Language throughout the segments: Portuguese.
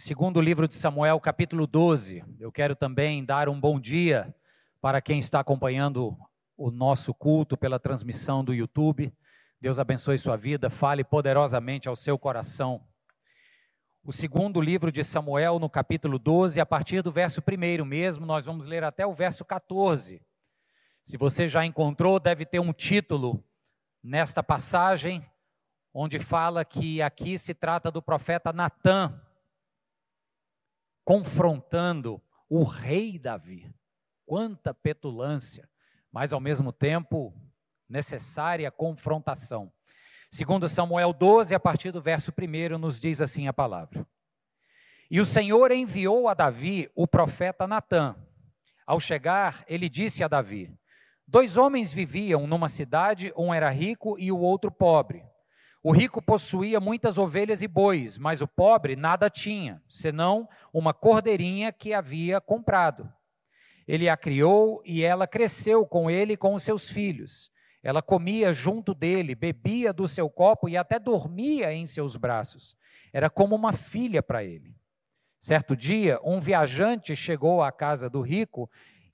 segundo livro de Samuel, capítulo 12. Eu quero também dar um bom dia para quem está acompanhando o nosso culto pela transmissão do YouTube. Deus abençoe sua vida, fale poderosamente ao seu coração. O segundo livro de Samuel, no capítulo 12, a partir do verso 1 mesmo, nós vamos ler até o verso 14. Se você já encontrou, deve ter um título nesta passagem, onde fala que aqui se trata do profeta Natã, confrontando o rei Davi. Quanta petulância, mas ao mesmo tempo necessária confrontação. Segundo Samuel 12, a partir do verso 1, nos diz assim a palavra. E o Senhor enviou a Davi o profeta Natã. Ao chegar, ele disse a Davi: Dois homens viviam numa cidade, um era rico e o outro pobre. O rico possuía muitas ovelhas e bois, mas o pobre nada tinha, senão uma cordeirinha que havia comprado. Ele a criou e ela cresceu com ele e com os seus filhos. Ela comia junto dele, bebia do seu copo e até dormia em seus braços. Era como uma filha para ele. Certo dia, um viajante chegou à casa do rico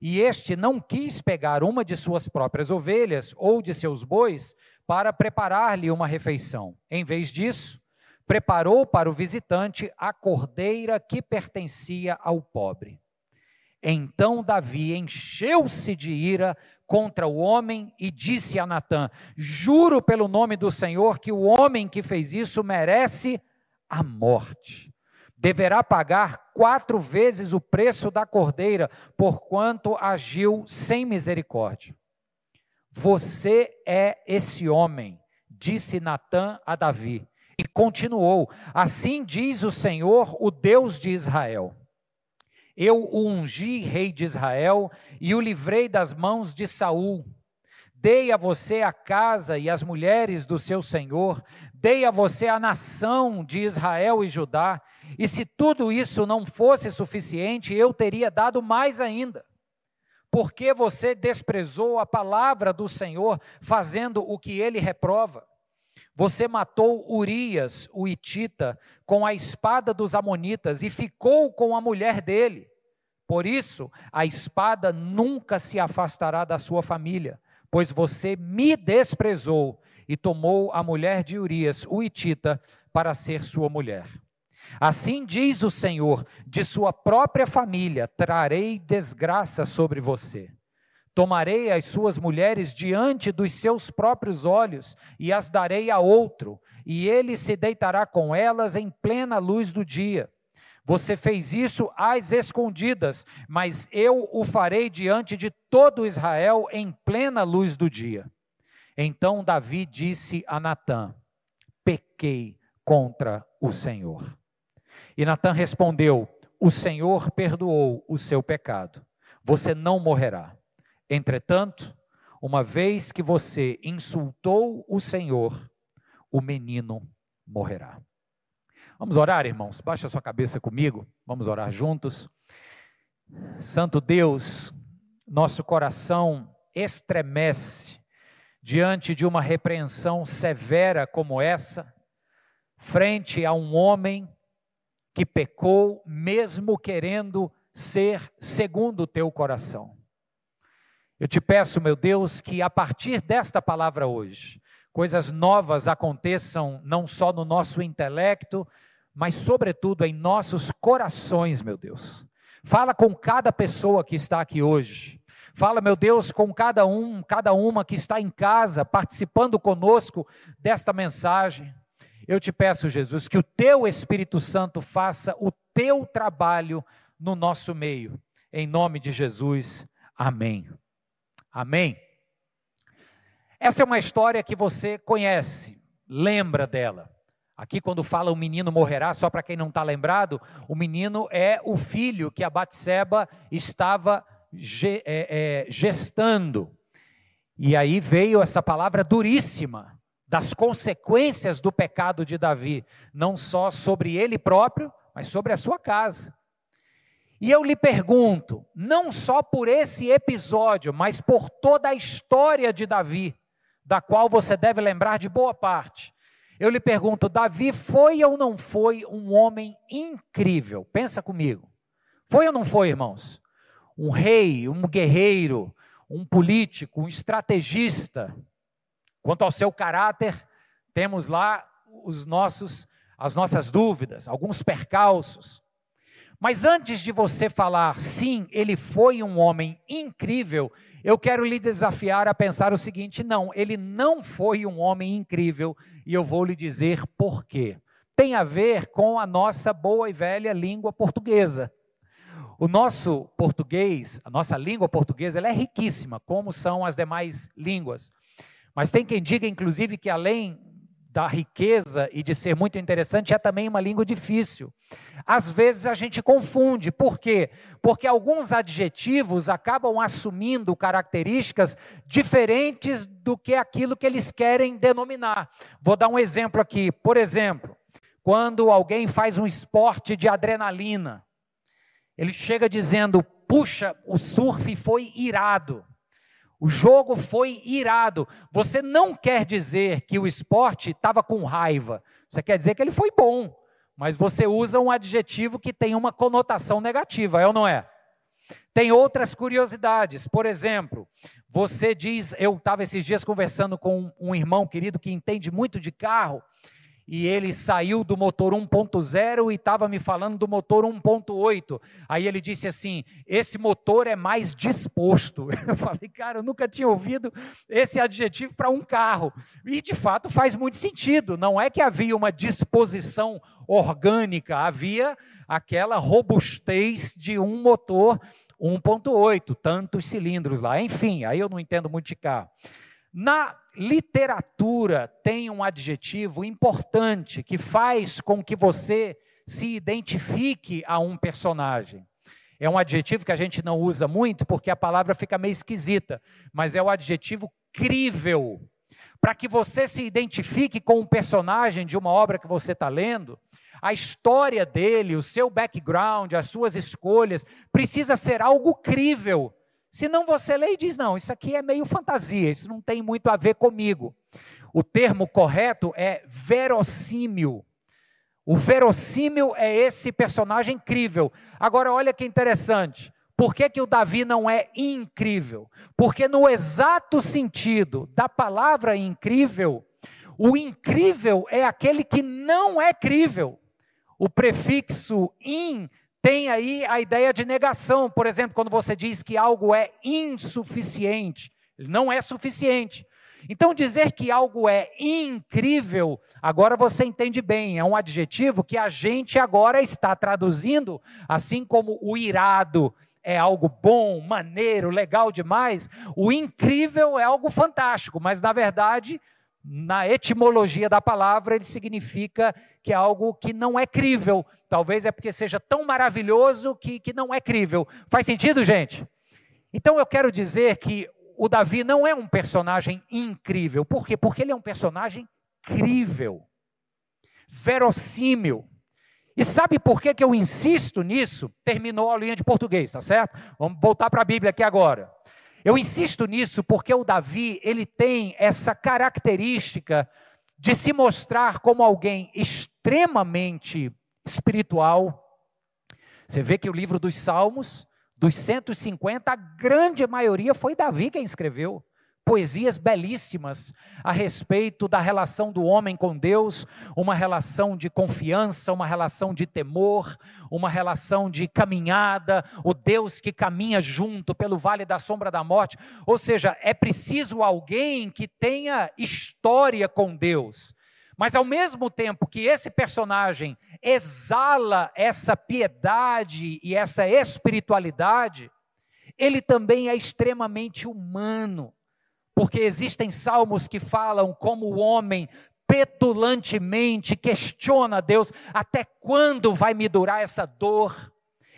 e este não quis pegar uma de suas próprias ovelhas ou de seus bois para preparar-lhe uma refeição. Em vez disso, preparou para o visitante a cordeira que pertencia ao pobre. Então Davi encheu-se de ira contra o homem e disse a Natã: Juro pelo nome do Senhor que o homem que fez isso merece a morte. Deverá pagar quatro vezes o preço da cordeira, porquanto agiu sem misericórdia. Você é esse homem, disse Natã a Davi. E continuou: Assim diz o Senhor, o Deus de Israel. Eu o ungi rei de Israel e o livrei das mãos de Saul. Dei a você a casa e as mulheres do seu senhor, dei a você a nação de Israel e Judá, e se tudo isso não fosse suficiente, eu teria dado mais ainda porque você desprezou a palavra do Senhor, fazendo o que ele reprova. Você matou Urias, o Itita, com a espada dos Amonitas e ficou com a mulher dele. Por isso, a espada nunca se afastará da sua família, pois você me desprezou e tomou a mulher de Urias, o Itita, para ser sua mulher. Assim diz o Senhor: de sua própria família trarei desgraça sobre você. Tomarei as suas mulheres diante dos seus próprios olhos e as darei a outro, e ele se deitará com elas em plena luz do dia. Você fez isso às escondidas, mas eu o farei diante de todo Israel em plena luz do dia. Então Davi disse a Natã: Pequei contra o Senhor. E Natan respondeu: O Senhor perdoou o seu pecado. Você não morrerá. Entretanto, uma vez que você insultou o Senhor, o menino morrerá. Vamos orar, irmãos? Baixa sua cabeça comigo. Vamos orar juntos. Santo Deus, nosso coração estremece diante de uma repreensão severa como essa, frente a um homem que pecou, mesmo querendo ser segundo o teu coração. Eu te peço, meu Deus, que a partir desta palavra hoje, coisas novas aconteçam não só no nosso intelecto, mas sobretudo em nossos corações, meu Deus. Fala com cada pessoa que está aqui hoje. Fala, meu Deus, com cada um, cada uma que está em casa, participando conosco desta mensagem. Eu te peço, Jesus, que o teu Espírito Santo faça o teu trabalho no nosso meio. Em nome de Jesus. Amém. Amém. Essa é uma história que você conhece, lembra dela. Aqui, quando fala o menino morrerá, só para quem não está lembrado, o menino é o filho que a Batseba estava é, é, gestando. E aí veio essa palavra duríssima das consequências do pecado de Davi, não só sobre ele próprio, mas sobre a sua casa. E eu lhe pergunto, não só por esse episódio, mas por toda a história de Davi, da qual você deve lembrar de boa parte. Eu lhe pergunto: Davi foi ou não foi um homem incrível? Pensa comigo. Foi ou não foi, irmãos? Um rei, um guerreiro, um político, um estrategista. Quanto ao seu caráter, temos lá os nossos as nossas dúvidas, alguns percalços. Mas antes de você falar, sim, ele foi um homem incrível, eu quero lhe desafiar a pensar o seguinte: não, ele não foi um homem incrível, e eu vou lhe dizer por quê. Tem a ver com a nossa boa e velha língua portuguesa. O nosso português, a nossa língua portuguesa, ela é riquíssima, como são as demais línguas. Mas tem quem diga, inclusive, que além da riqueza e de ser muito interessante, é também uma língua difícil. Às vezes a gente confunde. Por quê? Porque alguns adjetivos acabam assumindo características diferentes do que aquilo que eles querem denominar. Vou dar um exemplo aqui. Por exemplo, quando alguém faz um esporte de adrenalina, ele chega dizendo: puxa, o surf foi irado. O jogo foi irado. Você não quer dizer que o esporte estava com raiva. Você quer dizer que ele foi bom. Mas você usa um adjetivo que tem uma conotação negativa, é ou não é? Tem outras curiosidades. Por exemplo, você diz. Eu estava esses dias conversando com um irmão querido que entende muito de carro e ele saiu do motor 1.0 e estava me falando do motor 1.8. Aí ele disse assim: esse motor é mais disposto. Eu falei, cara, eu nunca tinha ouvido esse adjetivo para um carro. E de fato faz muito sentido. Não é que havia uma disposição orgânica, havia aquela robustez de um motor 1.8, tantos cilindros lá. Enfim, aí eu não entendo muito de carro. Na literatura tem um adjetivo importante que faz com que você se identifique a um personagem. É um adjetivo que a gente não usa muito porque a palavra fica meio esquisita, mas é o adjetivo crível. Para que você se identifique com um personagem de uma obra que você está lendo, a história dele, o seu background, as suas escolhas, precisa ser algo crível Senão você lê e diz: não, isso aqui é meio fantasia, isso não tem muito a ver comigo. O termo correto é verossímil. O verossímil é esse personagem incrível. Agora, olha que interessante. Por que, que o Davi não é incrível? Porque, no exato sentido da palavra incrível, o incrível é aquele que não é crível. O prefixo in tem aí a ideia de negação, por exemplo, quando você diz que algo é insuficiente, não é suficiente. Então, dizer que algo é incrível, agora você entende bem, é um adjetivo que a gente agora está traduzindo, assim como o irado é algo bom, maneiro, legal demais, o incrível é algo fantástico, mas na verdade na etimologia da palavra, ele significa que é algo que não é crível. Talvez é porque seja tão maravilhoso que, que não é crível. Faz sentido, gente? Então eu quero dizer que o Davi não é um personagem incrível. Por quê? Porque ele é um personagem crível, verossímil. E sabe por que, que eu insisto nisso? Terminou a linha de português, tá certo? Vamos voltar para a Bíblia aqui agora. Eu insisto nisso porque o Davi, ele tem essa característica de se mostrar como alguém extremamente espiritual. Você vê que o livro dos Salmos, dos 150, a grande maioria foi Davi quem escreveu poesias belíssimas a respeito da relação do homem com Deus, uma relação de confiança, uma relação de temor, uma relação de caminhada, o Deus que caminha junto pelo vale da sombra da morte. Ou seja, é preciso alguém que tenha história com Deus. Mas ao mesmo tempo que esse personagem exala essa piedade e essa espiritualidade, ele também é extremamente humano porque existem salmos que falam como o homem petulantemente questiona Deus: até quando vai me durar essa dor?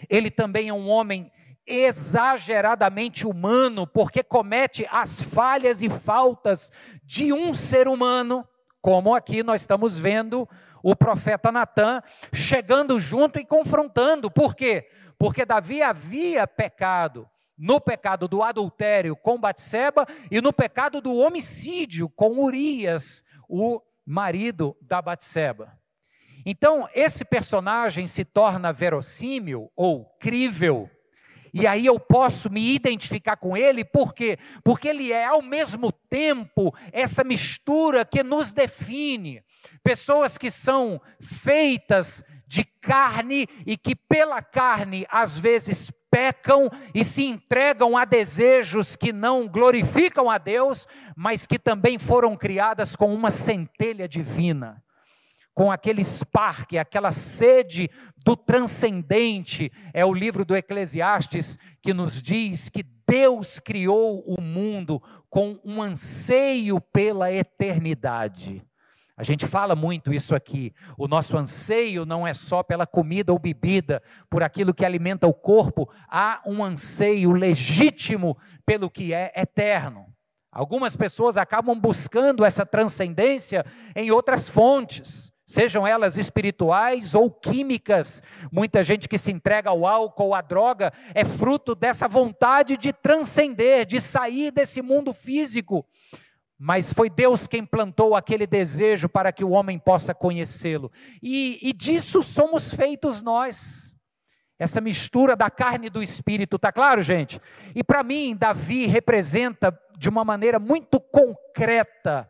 Ele também é um homem exageradamente humano, porque comete as falhas e faltas de um ser humano, como aqui nós estamos vendo o profeta Natan chegando junto e confrontando. Por quê? Porque Davi havia pecado no pecado do adultério com Batseba e no pecado do homicídio com Urias, o marido da Batseba. Então, esse personagem se torna verossímil ou crível. E aí eu posso me identificar com ele, por quê? Porque ele é ao mesmo tempo essa mistura que nos define. Pessoas que são feitas de carne e que pela carne às vezes pecam e se entregam a desejos que não glorificam a Deus, mas que também foram criadas com uma centelha divina com aquele spark, aquela sede do transcendente. É o livro do Eclesiastes que nos diz que Deus criou o mundo com um anseio pela eternidade. A gente fala muito isso aqui. O nosso anseio não é só pela comida ou bebida, por aquilo que alimenta o corpo, há um anseio legítimo pelo que é eterno. Algumas pessoas acabam buscando essa transcendência em outras fontes sejam elas espirituais ou químicas. Muita gente que se entrega ao álcool, à droga, é fruto dessa vontade de transcender, de sair desse mundo físico. Mas foi Deus quem plantou aquele desejo para que o homem possa conhecê-lo. E, e disso somos feitos nós. Essa mistura da carne e do espírito, tá claro, gente? E para mim, Davi representa de uma maneira muito concreta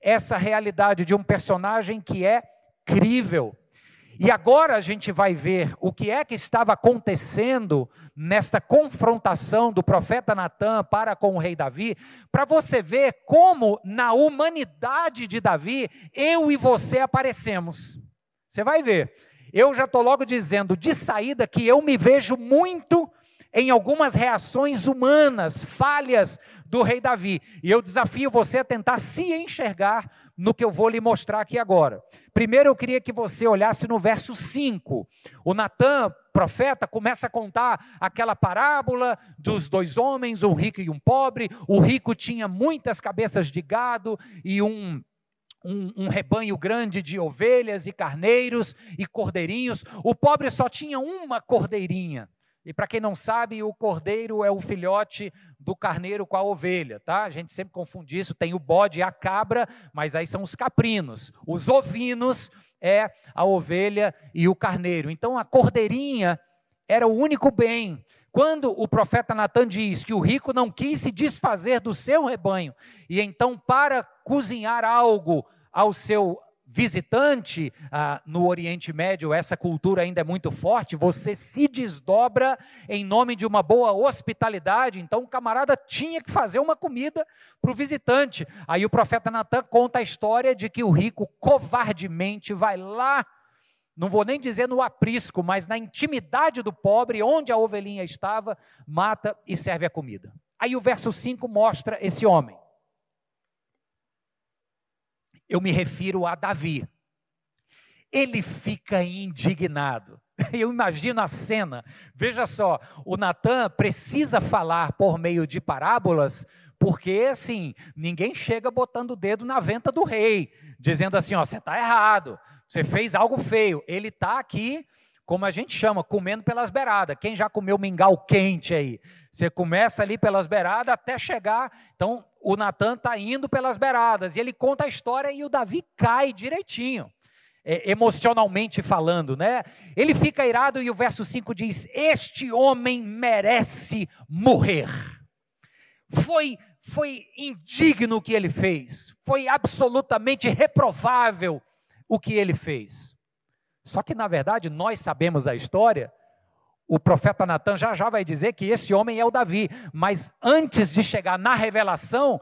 essa realidade de um personagem que é crível. E agora a gente vai ver o que é que estava acontecendo nesta confrontação do profeta Natan para com o rei Davi, para você ver como na humanidade de Davi eu e você aparecemos. Você vai ver. Eu já estou logo dizendo de saída que eu me vejo muito em algumas reações humanas, falhas do rei Davi. E eu desafio você a tentar se enxergar no que eu vou lhe mostrar aqui agora. Primeiro eu queria que você olhasse no verso 5. O Natan, profeta, começa a contar aquela parábola dos dois homens, um rico e um pobre. O rico tinha muitas cabeças de gado e um um, um, rebanho grande de ovelhas e carneiros e cordeirinhos. O pobre só tinha uma cordeirinha. E para quem não sabe, o cordeiro é o filhote do carneiro com a ovelha, tá? A gente sempre confunde isso, tem o bode e a cabra, mas aí são os caprinos. Os ovinos é a ovelha e o carneiro. Então a cordeirinha era o único bem. Quando o profeta Natan diz que o rico não quis se desfazer do seu rebanho, e então para cozinhar algo ao seu visitante ah, no Oriente Médio, essa cultura ainda é muito forte, você se desdobra em nome de uma boa hospitalidade. Então o camarada tinha que fazer uma comida para o visitante. Aí o profeta Natan conta a história de que o rico covardemente vai lá, não vou nem dizer no aprisco, mas na intimidade do pobre, onde a ovelhinha estava, mata e serve a comida. Aí o verso 5 mostra esse homem eu me refiro a Davi. Ele fica indignado. Eu imagino a cena. Veja só, o Natan precisa falar por meio de parábolas, porque assim, ninguém chega botando o dedo na venta do rei, dizendo assim: ó, você está errado, você fez algo feio. Ele está aqui, como a gente chama, comendo pelas beiradas. Quem já comeu mingau quente aí? Você começa ali pelas beiradas até chegar. Então, o Natan está indo pelas beiradas e ele conta a história e o Davi cai direitinho. É, emocionalmente falando, né? Ele fica irado e o verso 5 diz: Este homem merece morrer. Foi, foi indigno o que ele fez, foi absolutamente reprovável o que ele fez. Só que, na verdade, nós sabemos a história o profeta Natan já já vai dizer que esse homem é o Davi, mas antes de chegar na revelação,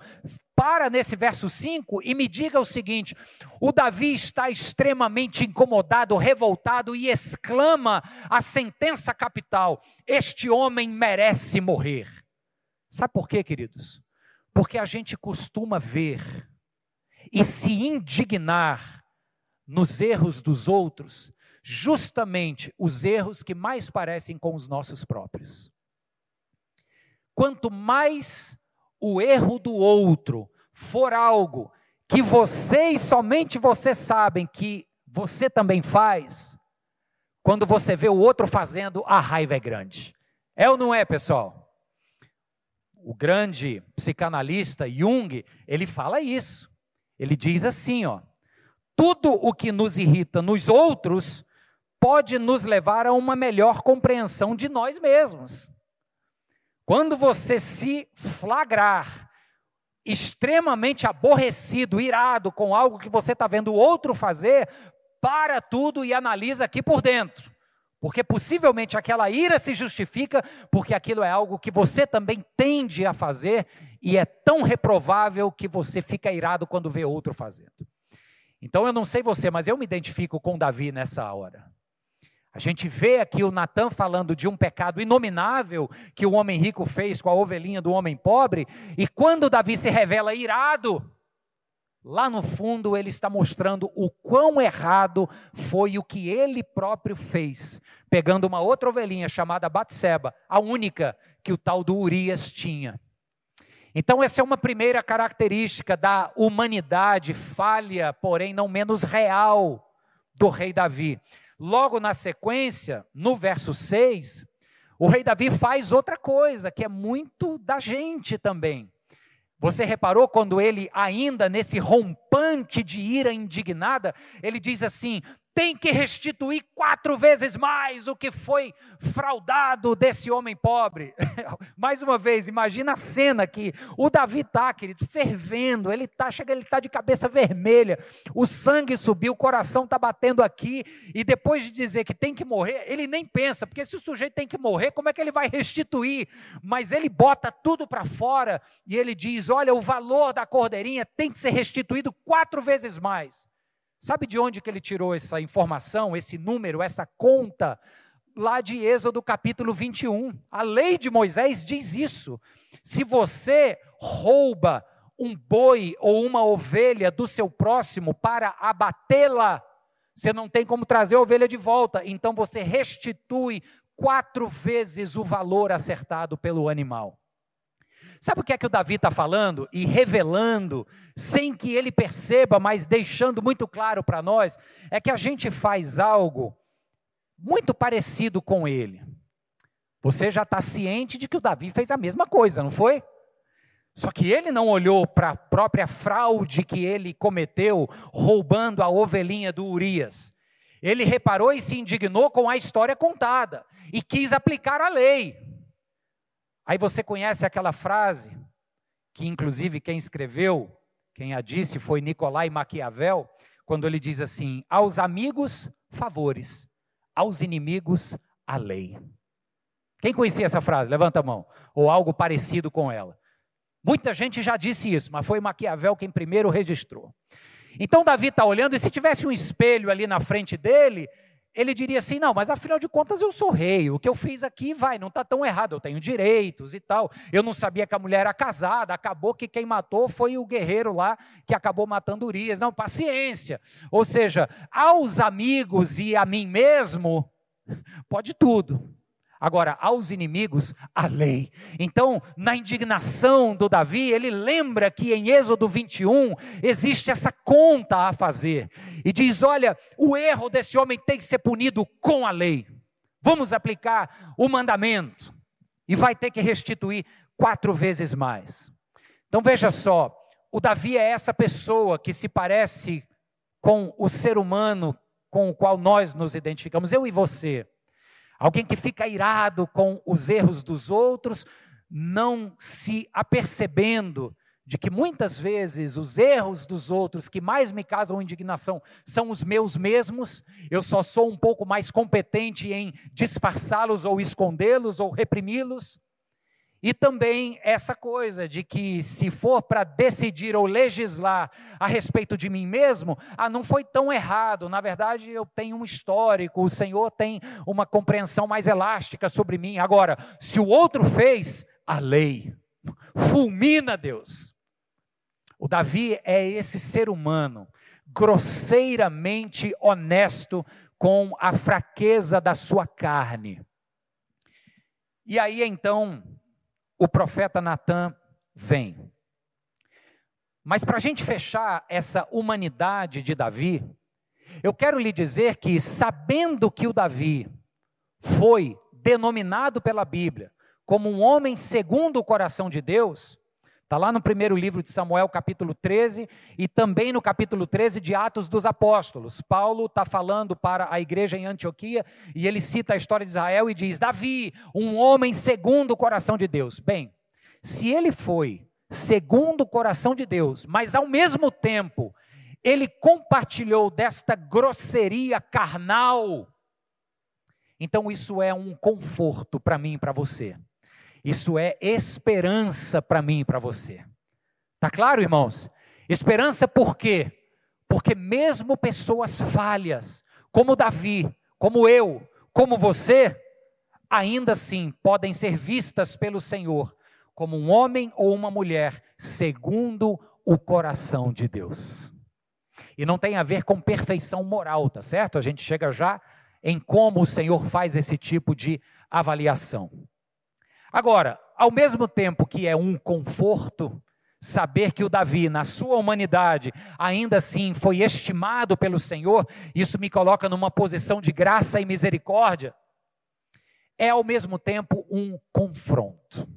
para nesse verso 5 e me diga o seguinte: o Davi está extremamente incomodado, revoltado e exclama a sentença capital: Este homem merece morrer. Sabe por quê, queridos? Porque a gente costuma ver e se indignar nos erros dos outros justamente os erros que mais parecem com os nossos próprios. Quanto mais o erro do outro for algo que você e somente você sabem que você também faz, quando você vê o outro fazendo, a raiva é grande. É ou não é, pessoal? O grande psicanalista Jung, ele fala isso. Ele diz assim, ó: tudo o que nos irrita nos outros pode nos levar a uma melhor compreensão de nós mesmos. Quando você se flagrar extremamente aborrecido, irado com algo que você está vendo o outro fazer, para tudo e analisa aqui por dentro. Porque possivelmente aquela ira se justifica porque aquilo é algo que você também tende a fazer e é tão reprovável que você fica irado quando vê outro fazendo. Então eu não sei você, mas eu me identifico com Davi nessa hora. A gente vê aqui o Natan falando de um pecado inominável que o homem rico fez com a ovelhinha do homem pobre, e quando Davi se revela irado, lá no fundo ele está mostrando o quão errado foi o que ele próprio fez, pegando uma outra ovelhinha chamada Batseba, a única que o tal do Urias tinha. Então, essa é uma primeira característica da humanidade falha, porém não menos real, do rei Davi. Logo na sequência, no verso 6, o rei Davi faz outra coisa que é muito da gente também. Você reparou quando ele, ainda nesse rompante de ira indignada, ele diz assim: tem que restituir quatro vezes mais o que foi fraudado desse homem pobre. mais uma vez, imagina a cena que o Davi está, querido, fervendo, ele está, chega, ele está de cabeça vermelha, o sangue subiu, o coração está batendo aqui, e depois de dizer que tem que morrer, ele nem pensa, porque se o sujeito tem que morrer, como é que ele vai restituir? Mas ele bota tudo para fora e ele diz: olha, o valor da cordeirinha tem que ser restituído quatro vezes mais. Sabe de onde que ele tirou essa informação, esse número, essa conta? Lá de Êxodo capítulo 21. A lei de Moisés diz isso. Se você rouba um boi ou uma ovelha do seu próximo para abatê-la, você não tem como trazer a ovelha de volta, então você restitui quatro vezes o valor acertado pelo animal. Sabe o que é que o Davi está falando e revelando, sem que ele perceba, mas deixando muito claro para nós? É que a gente faz algo muito parecido com ele. Você já está ciente de que o Davi fez a mesma coisa, não foi? Só que ele não olhou para a própria fraude que ele cometeu, roubando a ovelhinha do Urias. Ele reparou e se indignou com a história contada e quis aplicar a lei. Aí você conhece aquela frase, que inclusive quem escreveu, quem a disse foi Nicolai Maquiavel, quando ele diz assim: aos amigos, favores, aos inimigos, a lei. Quem conhecia essa frase? Levanta a mão. Ou algo parecido com ela. Muita gente já disse isso, mas foi Maquiavel quem primeiro registrou. Então Davi está olhando, e se tivesse um espelho ali na frente dele, ele diria assim: não, mas afinal de contas eu sou rei, o que eu fiz aqui vai, não está tão errado, eu tenho direitos e tal. Eu não sabia que a mulher era casada, acabou que quem matou foi o guerreiro lá que acabou matando Urias. Não, paciência. Ou seja, aos amigos e a mim mesmo, pode tudo. Agora, aos inimigos, a lei. Então, na indignação do Davi, ele lembra que em Êxodo 21 existe essa conta a fazer. E diz: olha, o erro desse homem tem que ser punido com a lei. Vamos aplicar o mandamento. E vai ter que restituir quatro vezes mais. Então veja só: o Davi é essa pessoa que se parece com o ser humano com o qual nós nos identificamos, eu e você. Alguém que fica irado com os erros dos outros, não se apercebendo de que muitas vezes os erros dos outros que mais me causam indignação são os meus mesmos, eu só sou um pouco mais competente em disfarçá-los ou escondê-los ou reprimi-los. E também essa coisa de que, se for para decidir ou legislar a respeito de mim mesmo, ah, não foi tão errado. Na verdade, eu tenho um histórico, o Senhor tem uma compreensão mais elástica sobre mim. Agora, se o outro fez, a lei fulmina Deus. O Davi é esse ser humano grosseiramente honesto com a fraqueza da sua carne. E aí então o profeta Natan vem. Mas para a gente fechar essa humanidade de Davi, eu quero lhe dizer que, sabendo que o Davi foi denominado pela Bíblia como um homem segundo o coração de Deus, Está lá no primeiro livro de Samuel, capítulo 13, e também no capítulo 13 de Atos dos Apóstolos. Paulo está falando para a igreja em Antioquia e ele cita a história de Israel e diz: Davi, um homem segundo o coração de Deus. Bem, se ele foi segundo o coração de Deus, mas ao mesmo tempo ele compartilhou desta grosseria carnal, então isso é um conforto para mim e para você. Isso é esperança para mim e para você. Tá claro, irmãos? Esperança por quê? Porque mesmo pessoas falhas, como Davi, como eu, como você, ainda assim podem ser vistas pelo Senhor como um homem ou uma mulher segundo o coração de Deus. E não tem a ver com perfeição moral, tá certo? A gente chega já em como o Senhor faz esse tipo de avaliação. Agora, ao mesmo tempo que é um conforto, saber que o Davi, na sua humanidade, ainda assim foi estimado pelo Senhor, isso me coloca numa posição de graça e misericórdia, é ao mesmo tempo um confronto.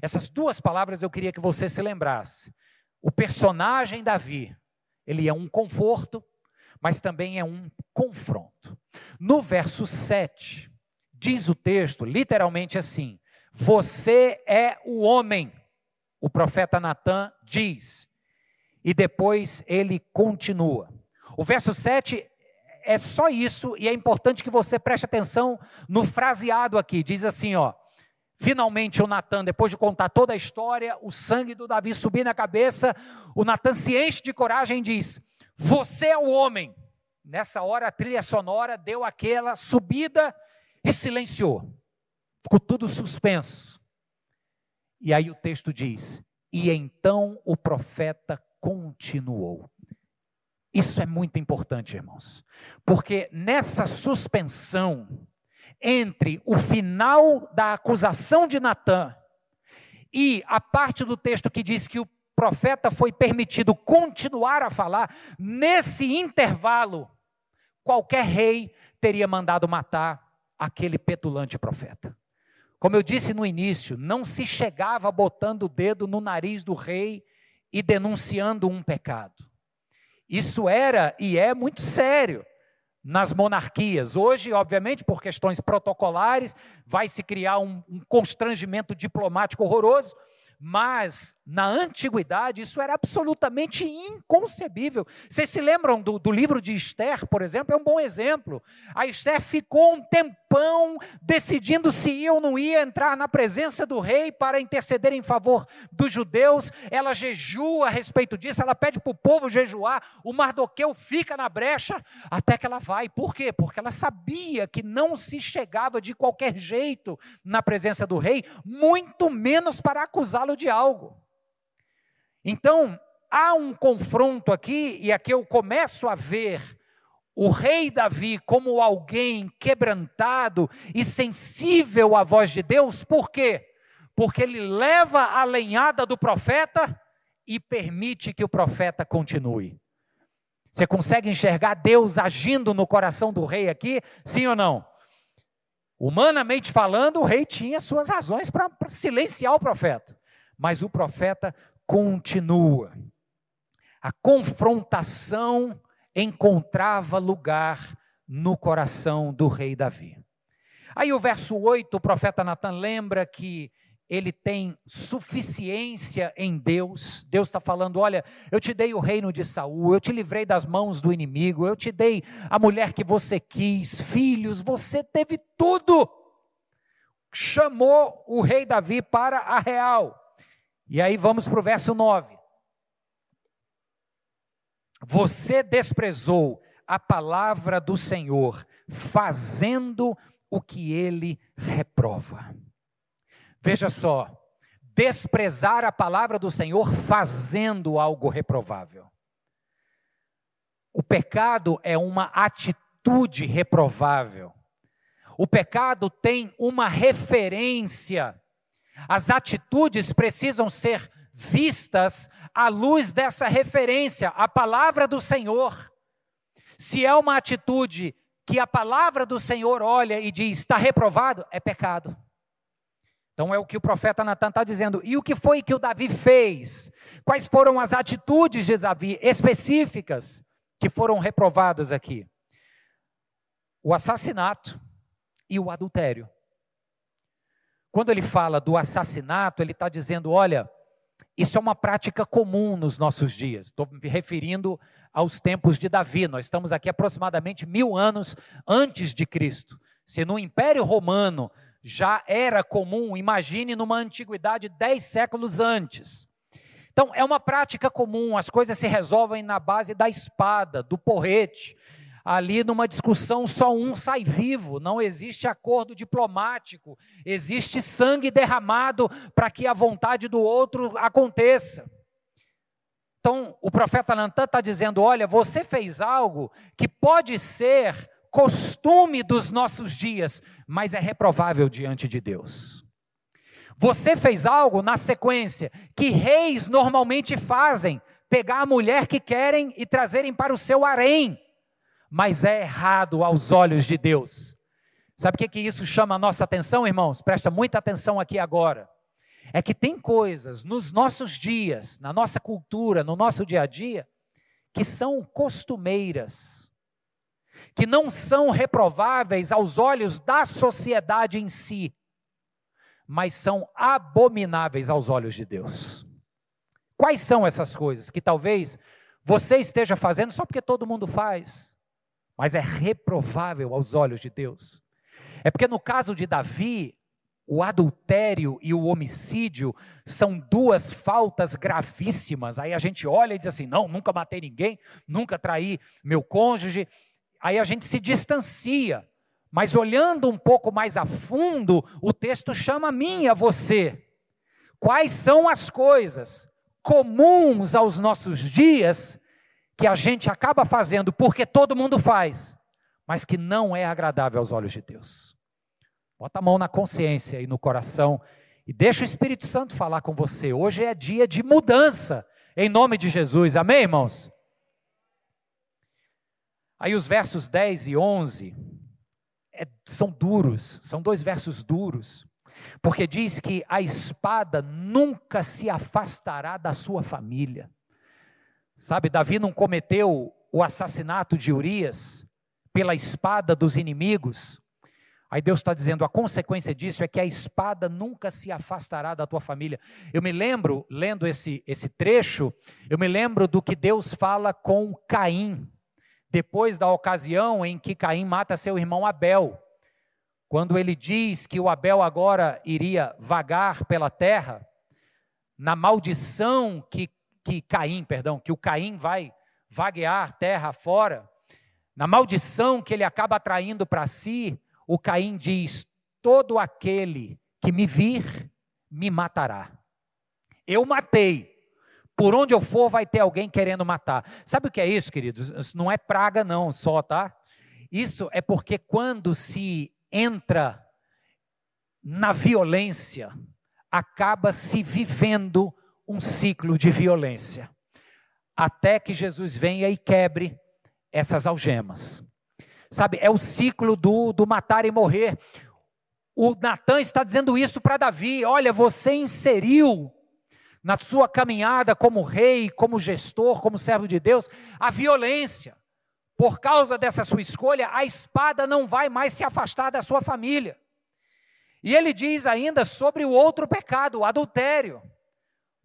Essas duas palavras eu queria que você se lembrasse. O personagem Davi, ele é um conforto, mas também é um confronto. No verso 7, diz o texto literalmente assim: você é o homem, o profeta Natan diz. E depois ele continua. O verso 7 é só isso, e é importante que você preste atenção no fraseado aqui. Diz assim, ó. Finalmente o Natan, depois de contar toda a história, o sangue do Davi subir na cabeça, o Natan se enche de coragem e diz: Você é o homem. Nessa hora a trilha sonora deu aquela subida e silenciou. Ficou tudo suspenso. E aí o texto diz: E então o profeta continuou. Isso é muito importante, irmãos, porque nessa suspensão entre o final da acusação de Natã e a parte do texto que diz que o profeta foi permitido continuar a falar, nesse intervalo, qualquer rei teria mandado matar aquele petulante profeta. Como eu disse no início, não se chegava botando o dedo no nariz do rei e denunciando um pecado. Isso era e é muito sério nas monarquias. Hoje, obviamente, por questões protocolares, vai se criar um, um constrangimento diplomático horroroso, mas na antiguidade isso era absolutamente inconcebível. Vocês se lembram do, do, livro de Esther, por exemplo? É um bom exemplo. A Esther ficou um tempão decidindo se ia ou não ia entrar na presença do rei para interceder em favor dos judeus. Ela jejua a respeito disso, ela pede para o povo jejuar. O Mardoqueu fica na brecha até que ela vai. Por quê? Porque ela sabia que não se chegava de qualquer jeito na presença do rei, muito menos para acusá-lo de algo. Então, há um confronto aqui, e aqui eu começo a ver o rei Davi como alguém quebrantado e sensível à voz de Deus, por quê? Porque ele leva a lenhada do profeta e permite que o profeta continue. Você consegue enxergar Deus agindo no coração do rei aqui? Sim ou não? Humanamente falando, o rei tinha suas razões para silenciar o profeta, mas o profeta continua. A confrontação encontrava lugar no coração do rei Davi. Aí o verso 8, o profeta Natan lembra que ele tem suficiência em Deus. Deus está falando: olha, eu te dei o reino de Saul, eu te livrei das mãos do inimigo, eu te dei a mulher que você quis, filhos, você teve tudo. Chamou o rei Davi para a real. E aí vamos para o verso 9. Você desprezou a palavra do Senhor, fazendo o que ele reprova. Veja só, desprezar a palavra do Senhor fazendo algo reprovável. O pecado é uma atitude reprovável. O pecado tem uma referência as atitudes precisam ser vistas à luz dessa referência, a palavra do Senhor. Se é uma atitude que a palavra do Senhor olha e diz está reprovado, é pecado. Então é o que o profeta Natan está dizendo. E o que foi que o Davi fez? Quais foram as atitudes de Davi específicas que foram reprovadas aqui? O assassinato e o adultério. Quando ele fala do assassinato, ele está dizendo: olha, isso é uma prática comum nos nossos dias. Estou me referindo aos tempos de Davi. Nós estamos aqui aproximadamente mil anos antes de Cristo. Se no Império Romano já era comum, imagine numa antiguidade dez séculos antes. Então, é uma prática comum, as coisas se resolvem na base da espada, do porrete. Ali numa discussão só um sai vivo, não existe acordo diplomático, existe sangue derramado para que a vontade do outro aconteça. Então, o profeta Natan está dizendo: olha, você fez algo que pode ser costume dos nossos dias, mas é reprovável diante de Deus. Você fez algo na sequência que reis normalmente fazem: pegar a mulher que querem e trazerem para o seu harém, mas é errado aos olhos de Deus. Sabe o que, que isso chama a nossa atenção, irmãos? Presta muita atenção aqui agora é que tem coisas nos nossos dias, na nossa cultura, no nosso dia a dia, que são costumeiras, que não são reprováveis aos olhos da sociedade em si, mas são abomináveis aos olhos de Deus. Quais são essas coisas que talvez você esteja fazendo só porque todo mundo faz, mas é reprovável aos olhos de Deus? É porque no caso de Davi, o adultério e o homicídio são duas faltas gravíssimas. Aí a gente olha e diz assim: não, nunca matei ninguém, nunca traí meu cônjuge. Aí a gente se distancia. Mas olhando um pouco mais a fundo, o texto chama a mim a você. Quais são as coisas comuns aos nossos dias que a gente acaba fazendo porque todo mundo faz, mas que não é agradável aos olhos de Deus? Bota a mão na consciência e no coração e deixa o Espírito Santo falar com você. Hoje é dia de mudança, em nome de Jesus. Amém, irmãos? Aí os versos 10 e 11 é, são duros, são dois versos duros, porque diz que a espada nunca se afastará da sua família. Sabe, Davi não cometeu o assassinato de Urias pela espada dos inimigos, Aí Deus está dizendo: a consequência disso é que a espada nunca se afastará da tua família. Eu me lembro, lendo esse, esse trecho, eu me lembro do que Deus fala com Caim, depois da ocasião em que Caim mata seu irmão Abel. Quando ele diz que o Abel agora iria vagar pela terra, na maldição que, que Caim, perdão, que o Caim vai vaguear terra fora, na maldição que ele acaba atraindo para si, o Caim diz: Todo aquele que me vir, me matará. Eu matei. Por onde eu for, vai ter alguém querendo matar. Sabe o que é isso, queridos? Isso não é praga, não, só, tá? Isso é porque quando se entra na violência, acaba se vivendo um ciclo de violência. Até que Jesus venha e quebre essas algemas. Sabe, é o ciclo do, do matar e morrer. O Natan está dizendo isso para Davi: olha, você inseriu na sua caminhada como rei, como gestor, como servo de Deus, a violência. Por causa dessa sua escolha, a espada não vai mais se afastar da sua família. E ele diz ainda sobre o outro pecado, o adultério.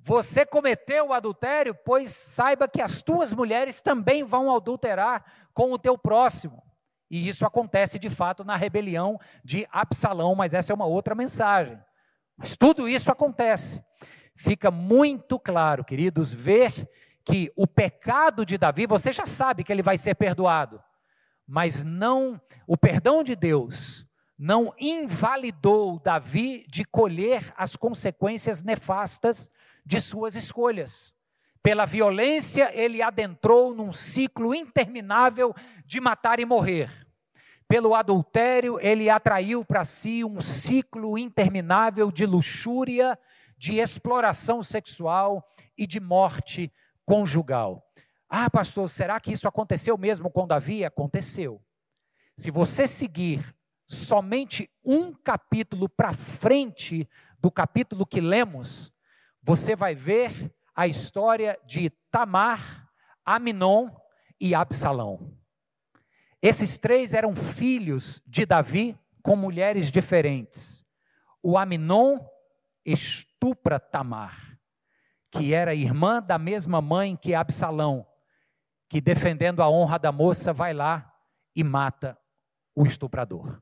Você cometeu o adultério, pois saiba que as tuas mulheres também vão adulterar com o teu próximo. E isso acontece de fato na rebelião de Absalão, mas essa é uma outra mensagem. Mas tudo isso acontece. Fica muito claro, queridos, ver que o pecado de Davi, você já sabe que ele vai ser perdoado, mas não, o perdão de Deus não invalidou Davi de colher as consequências nefastas de suas escolhas. Pela violência, ele adentrou num ciclo interminável de matar e morrer. Pelo adultério, ele atraiu para si um ciclo interminável de luxúria, de exploração sexual e de morte conjugal. Ah, pastor, será que isso aconteceu mesmo com Davi? Aconteceu. Se você seguir somente um capítulo para frente do capítulo que lemos, você vai ver a história de Tamar, Aminon e Absalão. Esses três eram filhos de Davi com mulheres diferentes. O Aminon estupra Tamar, que era irmã da mesma mãe que Absalão, que defendendo a honra da moça vai lá e mata o estuprador.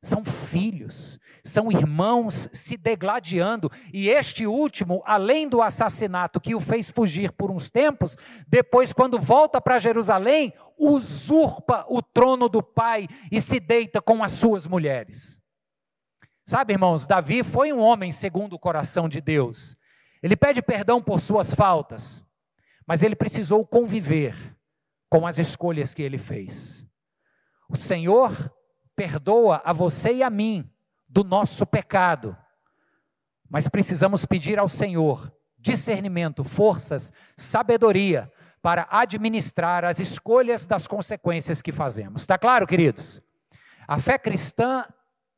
São filhos, são irmãos se degladiando, e este último, além do assassinato que o fez fugir por uns tempos, depois, quando volta para Jerusalém, usurpa o trono do pai e se deita com as suas mulheres. Sabe, irmãos, Davi foi um homem segundo o coração de Deus. Ele pede perdão por suas faltas, mas ele precisou conviver com as escolhas que ele fez. O Senhor perdoa a você e a mim do nosso pecado. Mas precisamos pedir ao Senhor discernimento, forças, sabedoria para administrar as escolhas das consequências que fazemos. Está claro, queridos? A fé cristã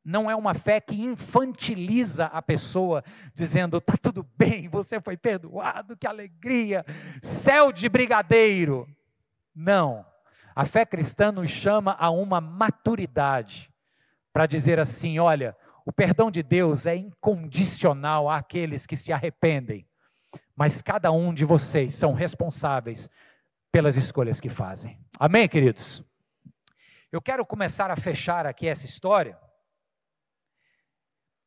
não é uma fé que infantiliza a pessoa, dizendo: está tudo bem, você foi perdoado, que alegria, céu de brigadeiro. Não. A fé cristã nos chama a uma maturidade para dizer assim: olha, o perdão de Deus é incondicional àqueles que se arrependem, mas cada um de vocês são responsáveis pelas escolhas que fazem. Amém, queridos? Eu quero começar a fechar aqui essa história.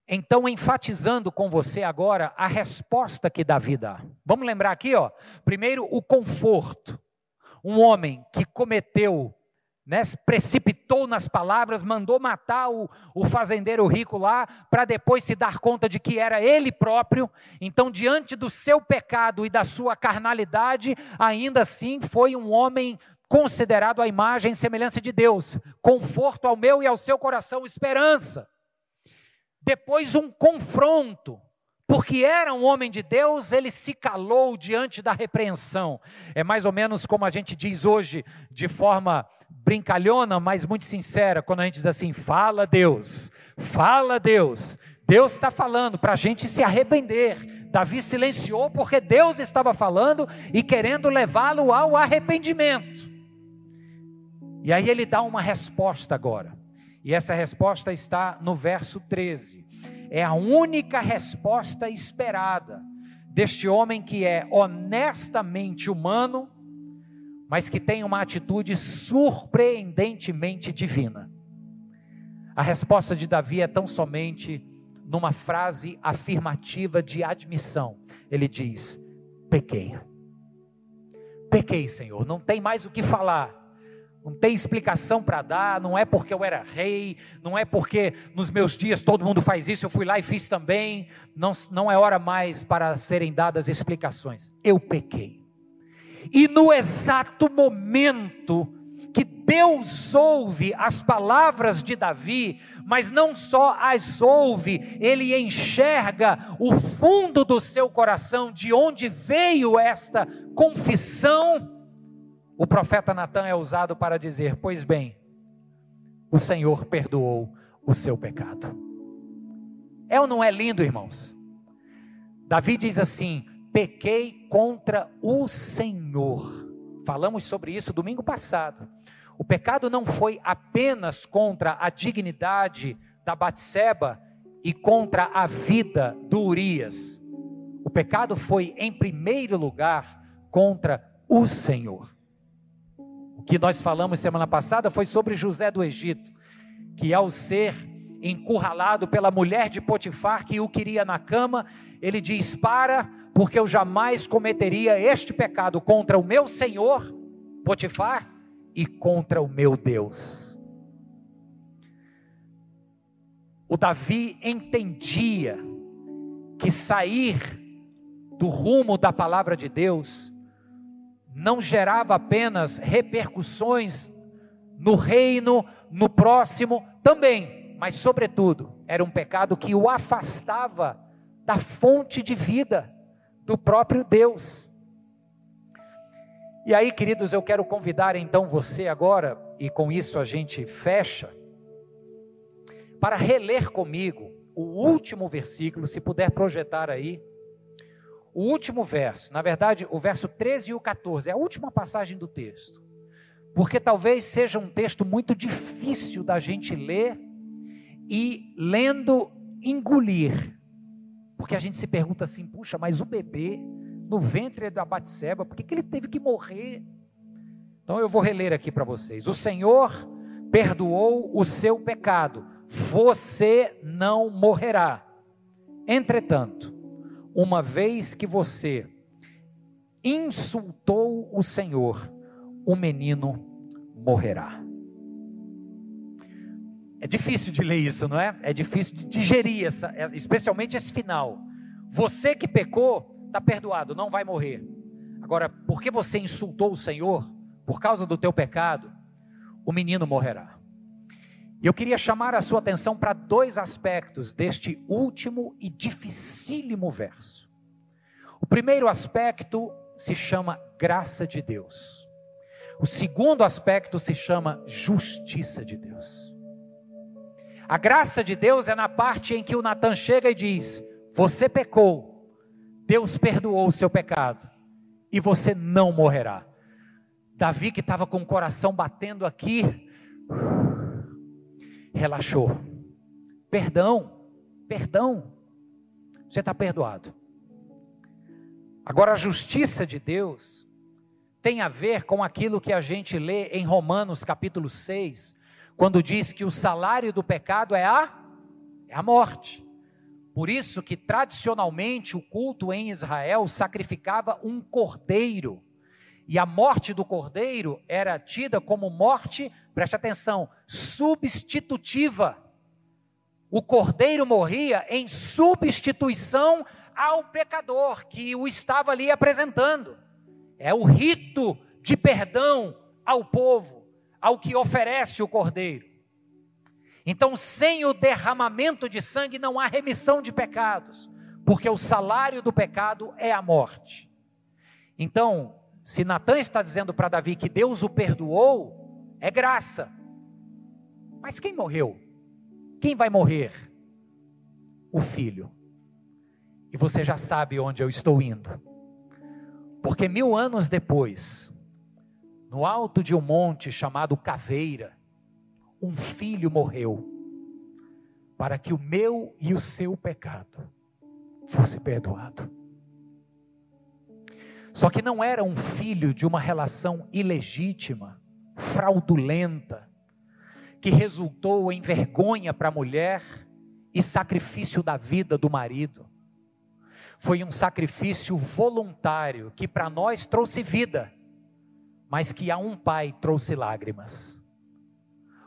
Então, enfatizando com você agora a resposta que Davi dá. Vamos lembrar aqui, ó. Primeiro, o conforto um homem que cometeu, né, precipitou nas palavras, mandou matar o, o fazendeiro rico lá, para depois se dar conta de que era ele próprio. Então, diante do seu pecado e da sua carnalidade, ainda assim foi um homem considerado a imagem e semelhança de Deus, conforto ao meu e ao seu coração, esperança. Depois, um confronto porque era um homem de Deus, ele se calou diante da repreensão. É mais ou menos como a gente diz hoje, de forma brincalhona, mas muito sincera, quando a gente diz assim: fala Deus, fala Deus. Deus está falando para a gente se arrepender. Davi silenciou porque Deus estava falando e querendo levá-lo ao arrependimento. E aí ele dá uma resposta agora. E essa resposta está no verso 13 é a única resposta esperada deste homem que é honestamente humano, mas que tem uma atitude surpreendentemente divina. A resposta de Davi é tão somente numa frase afirmativa de admissão. Ele diz: Pequei. Pequei, Senhor, não tem mais o que falar. Não tem explicação para dar, não é porque eu era rei, não é porque nos meus dias todo mundo faz isso, eu fui lá e fiz também. Não, não é hora mais para serem dadas explicações. Eu pequei. E no exato momento que Deus ouve as palavras de Davi, mas não só as ouve, ele enxerga o fundo do seu coração, de onde veio esta confissão o profeta Natan é usado para dizer: Pois bem, o Senhor perdoou o seu pecado. É ou não é lindo, irmãos? Davi diz assim: Pequei contra o Senhor. Falamos sobre isso domingo passado. O pecado não foi apenas contra a dignidade da Batseba e contra a vida do Urias. O pecado foi, em primeiro lugar, contra o Senhor. Que nós falamos semana passada foi sobre José do Egito, que ao ser encurralado pela mulher de Potifar que o queria na cama, ele diz: Para, porque eu jamais cometeria este pecado contra o meu senhor, Potifar, e contra o meu Deus. O Davi entendia que sair do rumo da palavra de Deus não gerava apenas repercussões no reino, no próximo também, mas sobretudo era um pecado que o afastava da fonte de vida do próprio Deus. E aí, queridos, eu quero convidar então você agora, e com isso a gente fecha, para reler comigo o último versículo, se puder projetar aí. O último verso, na verdade, o verso 13 e o 14, é a última passagem do texto. Porque talvez seja um texto muito difícil da gente ler e lendo engolir. Porque a gente se pergunta assim: puxa, mas o bebê no ventre da Batseba, por que, que ele teve que morrer? Então eu vou reler aqui para vocês. O Senhor perdoou o seu pecado, você não morrerá. Entretanto, uma vez que você insultou o Senhor, o menino morrerá. É difícil de ler isso, não é? É difícil de digerir, essa, especialmente esse final. Você que pecou, está perdoado, não vai morrer. Agora, porque você insultou o Senhor, por causa do teu pecado, o menino morrerá. E eu queria chamar a sua atenção para dois aspectos deste último e dificílimo verso. O primeiro aspecto se chama graça de Deus. O segundo aspecto se chama justiça de Deus. A graça de Deus é na parte em que o Natan chega e diz: Você pecou, Deus perdoou o seu pecado e você não morrerá. Davi, que estava com o coração batendo aqui, relaxou. Perdão, perdão, você está perdoado. Agora, a justiça de Deus tem a ver com aquilo que a gente lê em Romanos capítulo 6, quando diz que o salário do pecado é a, é a morte. Por isso que tradicionalmente o culto em Israel sacrificava um cordeiro. E a morte do cordeiro era tida como morte, preste atenção, substitutiva. O cordeiro morria em substituição ao pecador que o estava ali apresentando. É o rito de perdão ao povo ao que oferece o cordeiro. Então, sem o derramamento de sangue não há remissão de pecados, porque o salário do pecado é a morte. Então, se Natan está dizendo para Davi que Deus o perdoou, é graça. Mas quem morreu? Quem vai morrer? O filho. E você já sabe onde eu estou indo. Porque mil anos depois, no alto de um monte chamado Caveira, um filho morreu, para que o meu e o seu pecado fosse perdoado. Só que não era um filho de uma relação ilegítima, fraudulenta, que resultou em vergonha para a mulher e sacrifício da vida do marido. Foi um sacrifício voluntário que para nós trouxe vida mas que a um pai trouxe lágrimas.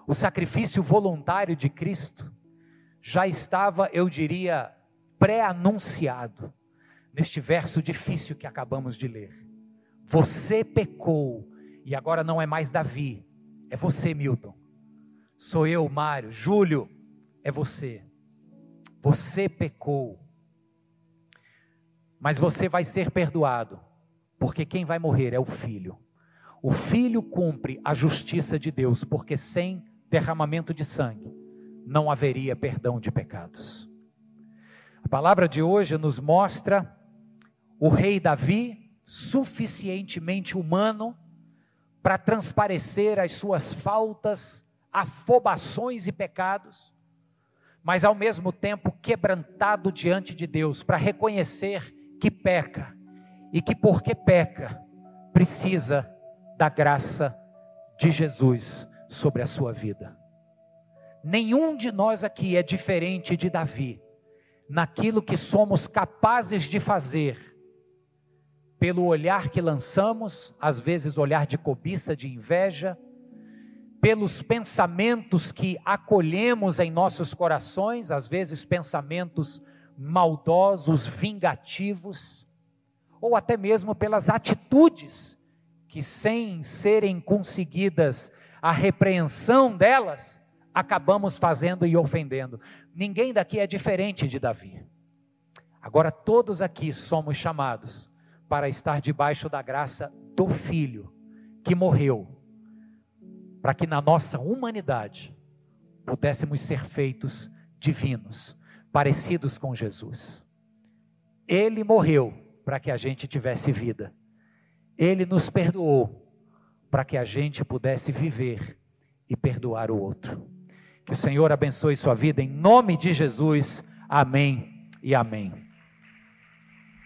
O sacrifício voluntário de Cristo já estava, eu diria, pré-anunciado neste verso difícil que acabamos de ler. Você pecou e agora não é mais Davi, é você, Milton. Sou eu, Mário, Júlio, é você. Você pecou. Mas você vai ser perdoado, porque quem vai morrer é o filho. O filho cumpre a justiça de Deus, porque sem derramamento de sangue não haveria perdão de pecados. A palavra de hoje nos mostra o rei Davi suficientemente humano para transparecer as suas faltas, afobações e pecados, mas ao mesmo tempo quebrantado diante de Deus para reconhecer que peca e que porque peca precisa da graça de Jesus sobre a sua vida. Nenhum de nós aqui é diferente de Davi, naquilo que somos capazes de fazer, pelo olhar que lançamos, às vezes olhar de cobiça, de inveja, pelos pensamentos que acolhemos em nossos corações, às vezes pensamentos maldosos, vingativos, ou até mesmo pelas atitudes que, sem serem conseguidas a repreensão delas, acabamos fazendo e ofendendo. Ninguém daqui é diferente de Davi. Agora, todos aqui somos chamados para estar debaixo da graça do Filho que morreu, para que na nossa humanidade pudéssemos ser feitos divinos, parecidos com Jesus. Ele morreu para que a gente tivesse vida. Ele nos perdoou para que a gente pudesse viver e perdoar o outro. Que o Senhor abençoe sua vida em nome de Jesus. Amém e amém.